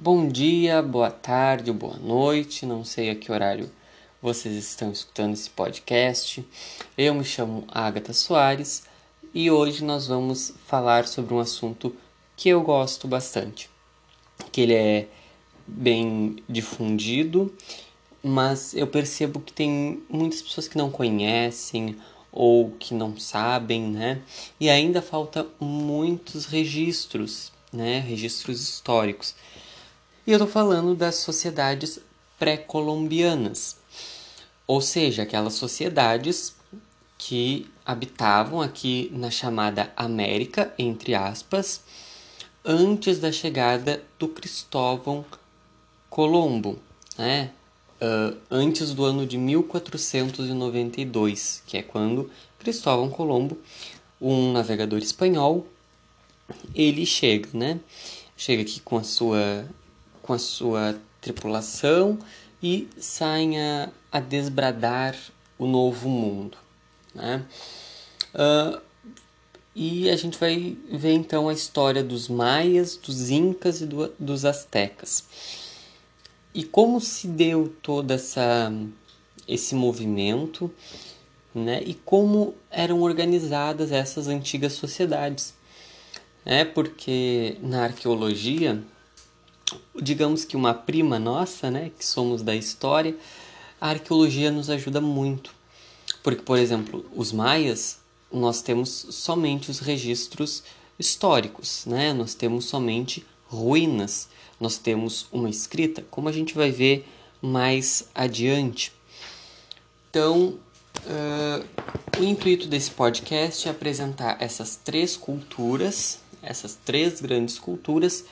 Bom dia, boa tarde, boa noite, não sei a que horário vocês estão escutando esse podcast. Eu me chamo Agatha Soares e hoje nós vamos falar sobre um assunto que eu gosto bastante, que ele é bem difundido, mas eu percebo que tem muitas pessoas que não conhecem ou que não sabem, né? E ainda falta muitos registros, né? Registros históricos. E eu estou falando das sociedades pré-colombianas, ou seja, aquelas sociedades que habitavam aqui na chamada América, entre aspas, antes da chegada do Cristóvão Colombo, né? Uh, antes do ano de 1492, que é quando Cristóvão Colombo, um navegador espanhol, ele chega, né? Chega aqui com a sua com a sua tripulação e saem a, a desbradar o novo mundo. Né? Uh, e a gente vai ver então a história dos maias, dos incas e do, dos astecas. E como se deu todo essa, esse movimento, né? E como eram organizadas essas antigas sociedades. É porque na arqueologia digamos que uma prima nossa, né, que somos da história, a arqueologia nos ajuda muito. Porque, por exemplo, os maias, nós temos somente os registros históricos, né? Nós temos somente ruínas, nós temos uma escrita, como a gente vai ver mais adiante. Então, uh, o intuito desse podcast é apresentar essas três culturas, essas três grandes culturas,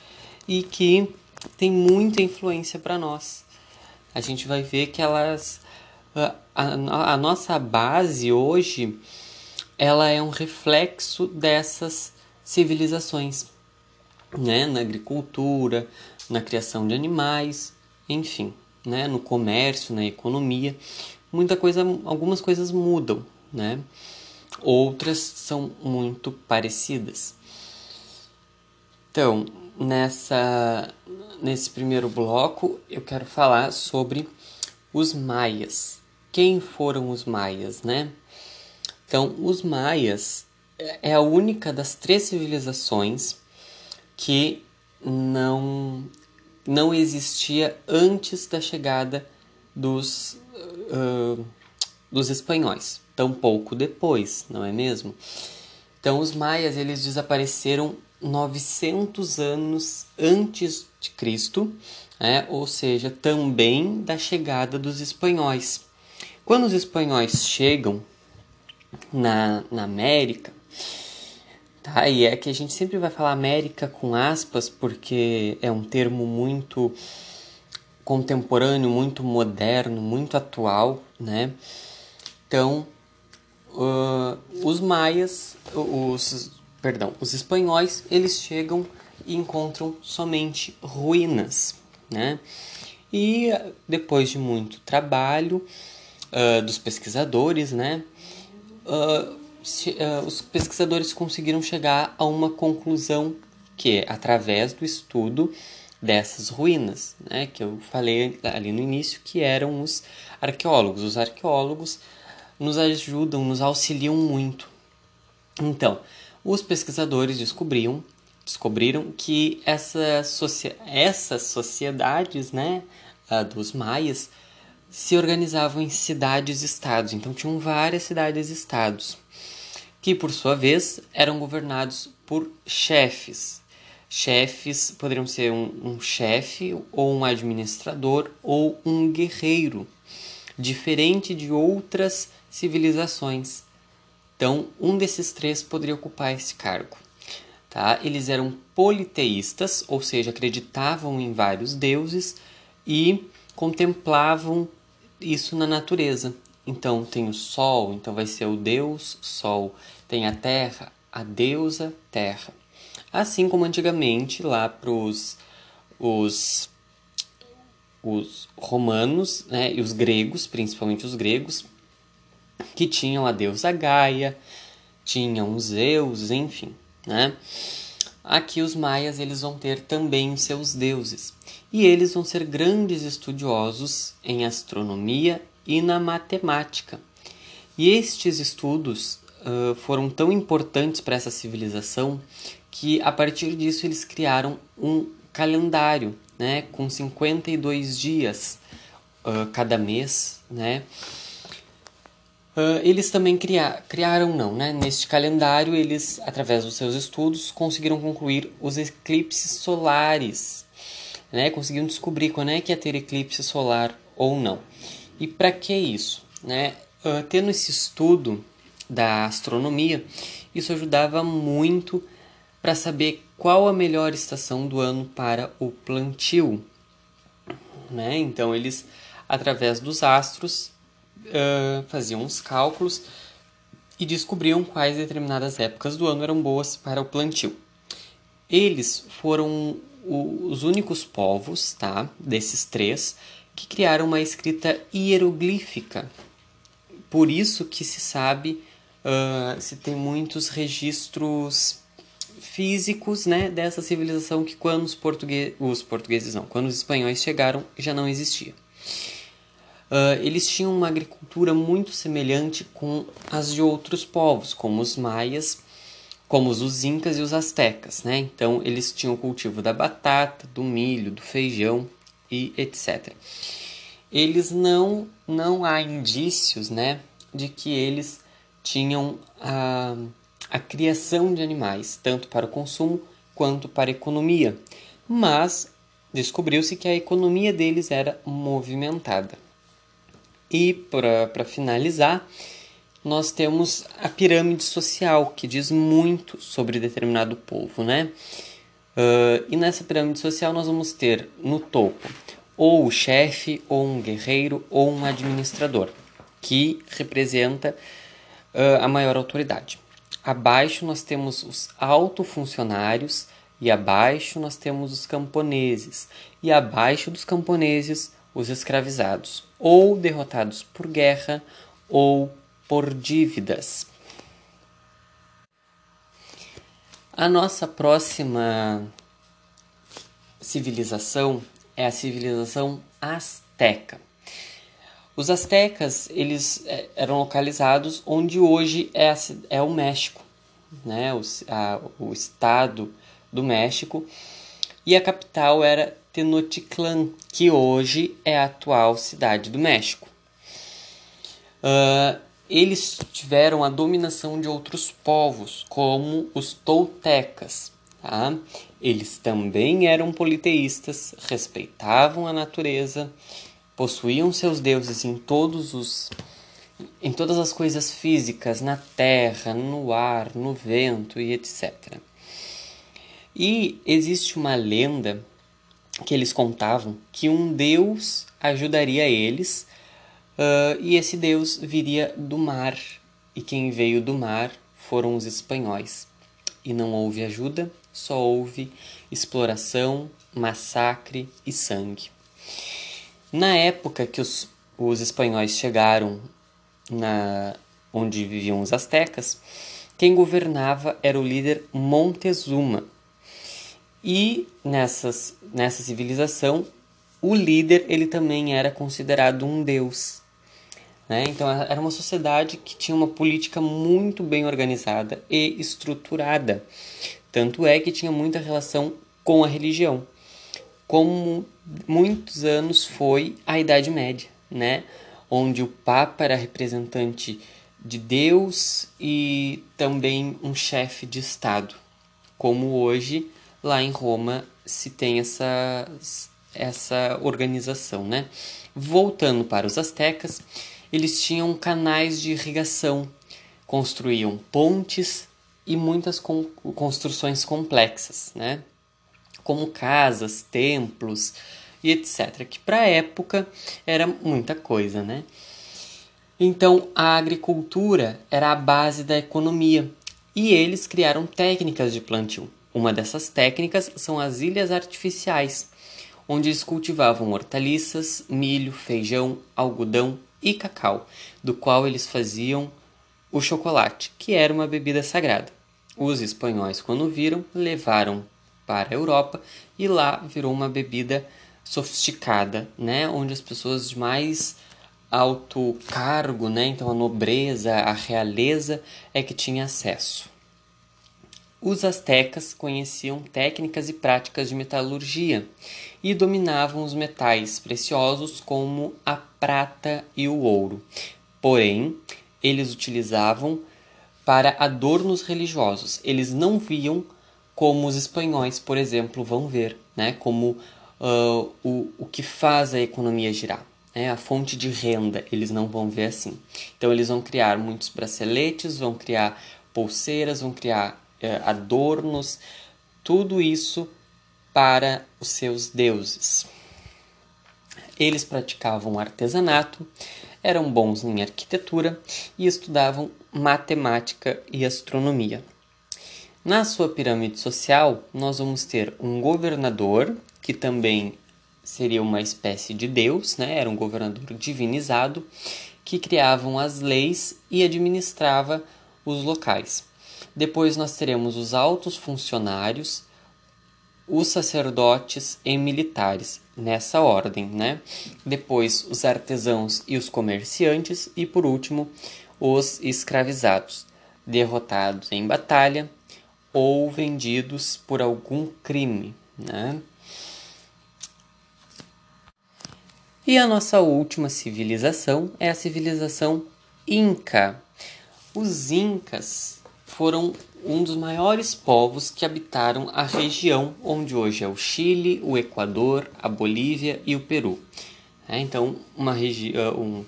e que tem muita influência para nós. A gente vai ver que elas. A, a, a, nossa base hoje ela é um reflexo dessas civilizações, né? Na agricultura, na criação de animais, enfim, né? No comércio, na economia, muita coisa, algumas coisas mudam, né? Outras são muito parecidas. Então, nessa nesse primeiro bloco eu quero falar sobre os maias. Quem foram os maias, né? Então, os maias é a única das três civilizações que não não existia antes da chegada dos uh, dos espanhóis, tampouco depois, não é mesmo? Então, os maias eles desapareceram 900 anos antes de Cristo, né? ou seja, também da chegada dos espanhóis. Quando os espanhóis chegam na, na América, tá? e é que a gente sempre vai falar América com aspas, porque é um termo muito contemporâneo, muito moderno, muito atual, né? Então, uh, os maias, os perdão, os espanhóis, eles chegam e encontram somente ruínas, né? E depois de muito trabalho uh, dos pesquisadores, né? Uh, se, uh, os pesquisadores conseguiram chegar a uma conclusão que, através do estudo dessas ruínas, né, que eu falei ali no início, que eram os arqueólogos. Os arqueólogos nos ajudam, nos auxiliam muito. Então, os pesquisadores descobriam, descobriram que essa essas sociedades né, dos maias se organizavam em cidades-estados. Então tinham várias cidades-estados, que por sua vez eram governados por chefes. Chefes poderiam ser um, um chefe, ou um administrador, ou um guerreiro, diferente de outras civilizações. Então, um desses três poderia ocupar esse cargo. Tá? Eles eram politeístas, ou seja, acreditavam em vários deuses e contemplavam isso na natureza. Então, tem o sol, então vai ser o deus sol. Tem a terra, a deusa terra. Assim como antigamente, lá para os, os romanos né, e os gregos, principalmente os gregos, que tinham a deusa Gaia, tinham Zeus, enfim, né? aqui os maias eles vão ter também os seus deuses. E eles vão ser grandes estudiosos em astronomia e na matemática. E estes estudos uh, foram tão importantes para essa civilização que a partir disso eles criaram um calendário, né, com 52 dias uh, cada mês, né? Uh, eles também cria criaram, não, né? Neste calendário, eles, através dos seus estudos, conseguiram concluir os eclipses solares, né? Conseguiram descobrir quando é que ia ter eclipse solar ou não. E para que isso, né? Uh, tendo esse estudo da astronomia, isso ajudava muito para saber qual a melhor estação do ano para o plantio, né? Então eles, através dos astros, faziam os cálculos e descobriam quais determinadas épocas do ano eram boas para o plantio. Eles foram os únicos povos, tá, desses três, que criaram uma escrita hieroglífica. Por isso que se sabe, uh, se tem muitos registros físicos, né, dessa civilização que quando os, os portugueses não, quando os espanhóis chegaram já não existia. Uh, eles tinham uma agricultura muito semelhante com as de outros povos, como os maias, como os incas e os astecas, né? Então eles tinham o cultivo da batata, do milho, do feijão e etc. Eles não não há indícios, né, de que eles tinham a, a criação de animais tanto para o consumo quanto para a economia, mas descobriu-se que a economia deles era movimentada. E para finalizar, nós temos a pirâmide social, que diz muito sobre determinado povo, né? Uh, e nessa pirâmide social nós vamos ter no topo ou o chefe, ou um guerreiro, ou um administrador, que representa uh, a maior autoridade. Abaixo nós temos os autofuncionários, e abaixo nós temos os camponeses, e abaixo dos camponeses os escravizados, ou derrotados por guerra ou por dívidas. A nossa próxima civilização é a civilização asteca. Os astecas eles é, eram localizados onde hoje é, a, é o México, né? o, a, o estado do México, e a capital era Tenochtitlan, que hoje é a atual cidade do México. Uh, eles tiveram a dominação de outros povos, como os toltecas. Tá? Eles também eram politeístas, respeitavam a natureza, possuíam seus deuses em todos os em todas as coisas físicas, na terra, no ar, no vento e etc. E existe uma lenda que eles contavam que um deus ajudaria eles uh, e esse deus viria do mar. E quem veio do mar foram os espanhóis. E não houve ajuda, só houve exploração, massacre e sangue. Na época que os, os espanhóis chegaram na onde viviam os astecas, quem governava era o líder Montezuma e nessas, nessa civilização, o líder ele também era considerado um deus. Né? Então era uma sociedade que tinha uma política muito bem organizada e estruturada. Tanto é que tinha muita relação com a religião, como muitos anos foi a Idade Média, né? onde o Papa era representante de Deus e também um chefe de Estado, como hoje lá em Roma se tem essa, essa organização, né? Voltando para os astecas, eles tinham canais de irrigação, construíam pontes e muitas construções complexas, né? Como casas, templos e etc. Que para a época era muita coisa, né? Então a agricultura era a base da economia e eles criaram técnicas de plantio. Uma dessas técnicas são as ilhas artificiais, onde eles cultivavam hortaliças, milho, feijão, algodão e cacau, do qual eles faziam o chocolate, que era uma bebida sagrada. Os espanhóis, quando viram, levaram para a Europa e lá virou uma bebida sofisticada, né? Onde as pessoas de mais alto cargo, né? Então a nobreza, a realeza é que tinha acesso. Os astecas conheciam técnicas e práticas de metalurgia e dominavam os metais preciosos como a prata e o ouro. Porém, eles utilizavam para adornos religiosos. Eles não viam como os espanhóis, por exemplo, vão ver, né? como uh, o, o que faz a economia girar. Né? A fonte de renda, eles não vão ver assim. Então, eles vão criar muitos braceletes, vão criar pulseiras, vão criar adornos, tudo isso para os seus deuses. Eles praticavam artesanato, eram bons em arquitetura e estudavam matemática e astronomia. Na sua pirâmide social, nós vamos ter um governador, que também seria uma espécie de deus, né? era um governador divinizado, que criavam as leis e administrava os locais. Depois nós teremos os altos funcionários, os sacerdotes e militares, nessa ordem, né? Depois os artesãos e os comerciantes e por último os escravizados, derrotados em batalha ou vendidos por algum crime. Né? E a nossa última civilização é a civilização Inca. Os Incas foram um dos maiores povos que habitaram a região onde hoje é o Chile, o Equador, a Bolívia e o Peru. É, então, uma região, um,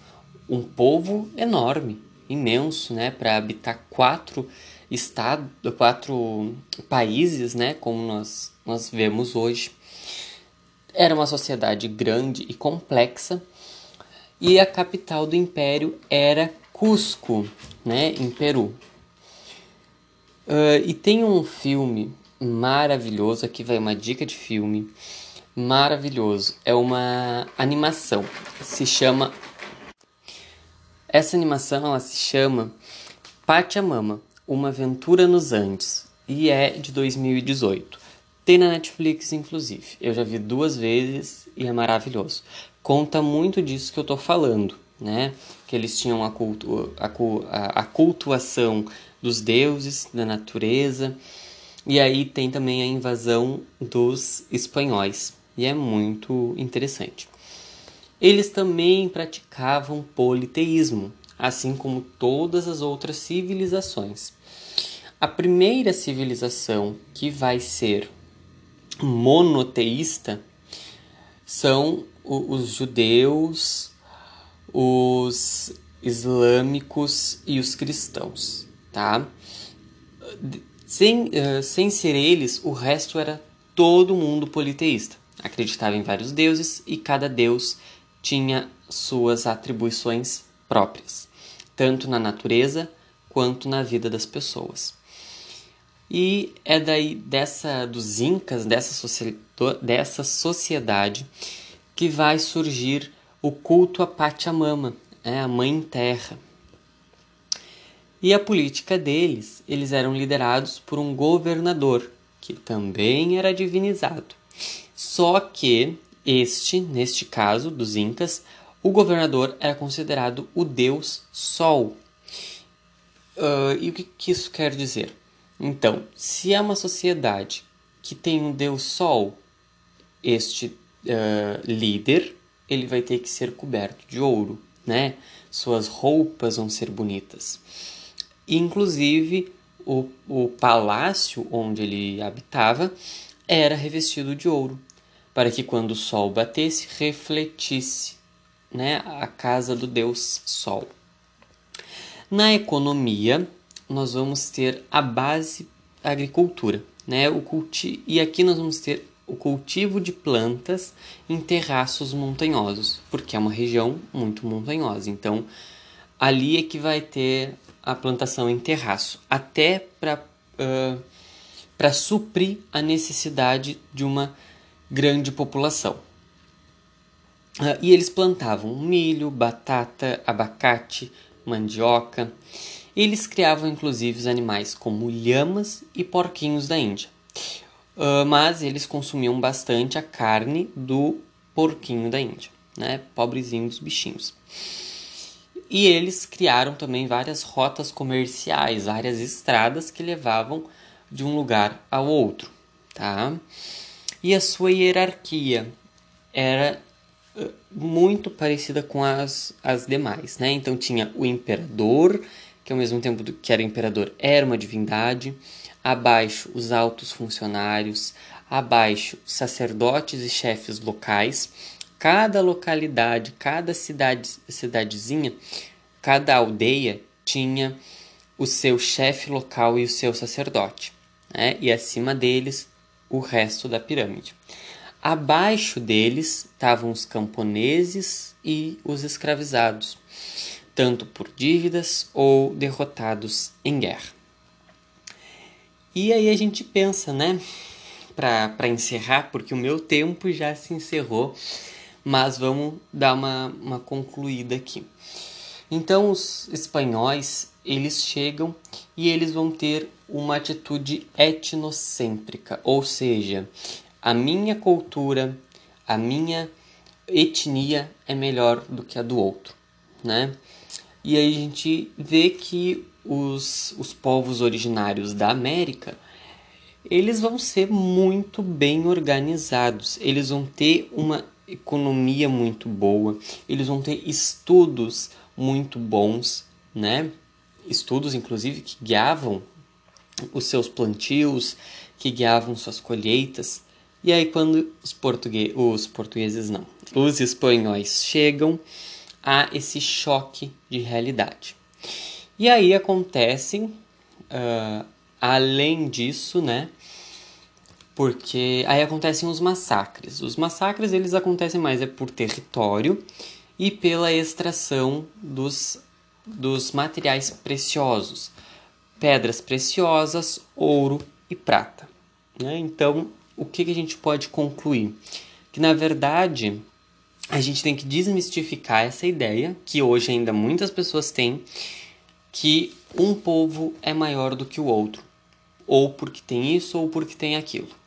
um povo enorme, imenso, né, para habitar quatro estados, quatro países, né, como nós, nós vemos hoje. Era uma sociedade grande e complexa e a capital do império era Cusco, né, em Peru. Uh, e tem um filme maravilhoso, aqui vai uma dica de filme maravilhoso. É uma animação, se chama... Essa animação ela se chama Pachamama, uma Aventura nos Andes e é de 2018. Tem na Netflix, inclusive. Eu já vi duas vezes e é maravilhoso. Conta muito disso que eu tô falando, né? Que eles tinham a, cultu a, a, a cultuação dos deuses, da natureza. E aí tem também a invasão dos espanhóis. E é muito interessante. Eles também praticavam politeísmo, assim como todas as outras civilizações. A primeira civilização que vai ser monoteísta são os judeus, os islâmicos e os cristãos, tá? Sem, uh, sem ser eles, o resto era todo mundo politeísta. Acreditava em vários deuses e cada deus tinha suas atribuições próprias, tanto na natureza quanto na vida das pessoas. E é daí dessa dos incas, dessa, dessa sociedade, que vai surgir o culto a Pachamama, é a mãe terra. E a política deles, eles eram liderados por um governador, que também era divinizado. Só que este, neste caso dos incas, o governador era considerado o deus Sol. Uh, e o que, que isso quer dizer? Então, se é uma sociedade que tem um deus sol, este uh, líder ele vai ter que ser coberto de ouro, né? Suas roupas vão ser bonitas. Inclusive, o, o palácio onde ele habitava era revestido de ouro, para que quando o sol batesse, refletisse né, a casa do deus Sol. Na economia, nós vamos ter a base agricultura, né? O culti e aqui nós vamos ter o cultivo de plantas em terraços montanhosos, porque é uma região muito montanhosa. Então, ali é que vai ter a plantação em terraço, até para uh, suprir a necessidade de uma grande população. Uh, e eles plantavam milho, batata, abacate, mandioca Eles criavam inclusive os animais como lhamas e porquinhos da Índia. Uh, mas eles consumiam bastante a carne do porquinho da Índia, né? Pobrezinhos bichinhos. E eles criaram também várias rotas comerciais, várias estradas que levavam de um lugar ao outro, tá? E a sua hierarquia era uh, muito parecida com as, as demais, né? Então tinha o imperador, que ao mesmo tempo que era imperador era uma divindade, abaixo os altos funcionários, abaixo sacerdotes e chefes locais. Cada localidade, cada cidade, cidadezinha, cada aldeia tinha o seu chefe local e o seu sacerdote, né? e acima deles o resto da pirâmide. Abaixo deles estavam os camponeses e os escravizados, tanto por dívidas ou derrotados em guerra. E aí a gente pensa, né? Para encerrar, porque o meu tempo já se encerrou, mas vamos dar uma, uma concluída aqui. Então, os espanhóis eles chegam e eles vão ter uma atitude etnocêntrica, ou seja, a minha cultura, a minha etnia é melhor do que a do outro, né? E aí a gente vê que os, os povos originários da América eles vão ser muito bem organizados, eles vão ter uma economia muito boa, eles vão ter estudos muito bons, né? Estudos, inclusive, que guiavam os seus plantios, que guiavam suas colheitas. E aí, quando os, portugueses, os portugueses não, os espanhóis chegam, há esse choque de realidade. E aí acontecem, uh, além disso, né? Porque aí acontecem os massacres. Os massacres eles acontecem mais é por território e pela extração dos, dos materiais preciosos, pedras preciosas, ouro e prata. Né? Então, o que, que a gente pode concluir? Que na verdade a gente tem que desmistificar essa ideia que hoje ainda muitas pessoas têm que um povo é maior do que o outro, ou porque tem isso ou porque tem aquilo.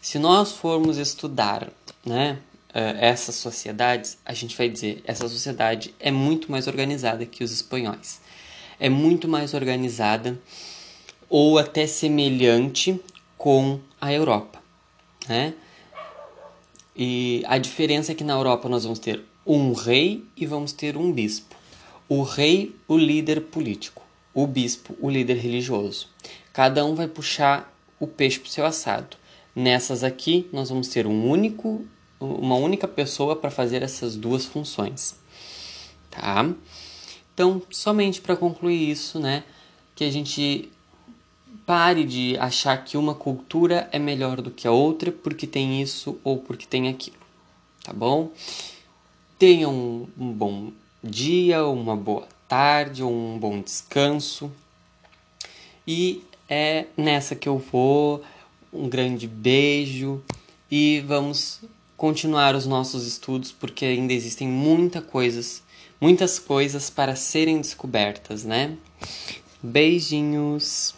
Se nós formos estudar, né, eh, essas sociedades, a gente vai dizer essa sociedade é muito mais organizada que os espanhóis. É muito mais organizada ou até semelhante com a Europa, né? E a diferença é que na Europa nós vamos ter um rei e vamos ter um bispo. O rei, o líder político. O bispo, o líder religioso. Cada um vai puxar o peixe para o seu assado. Nessas aqui, nós vamos ter um único, uma única pessoa para fazer essas duas funções. Tá? Então, somente para concluir isso, né, que a gente pare de achar que uma cultura é melhor do que a outra porque tem isso ou porque tem aquilo, tá bom? Tenha um, um bom dia, uma boa tarde ou um bom descanso. E é nessa que eu vou. Um grande beijo e vamos continuar os nossos estudos porque ainda existem muita coisas, muitas coisas para serem descobertas, né? Beijinhos.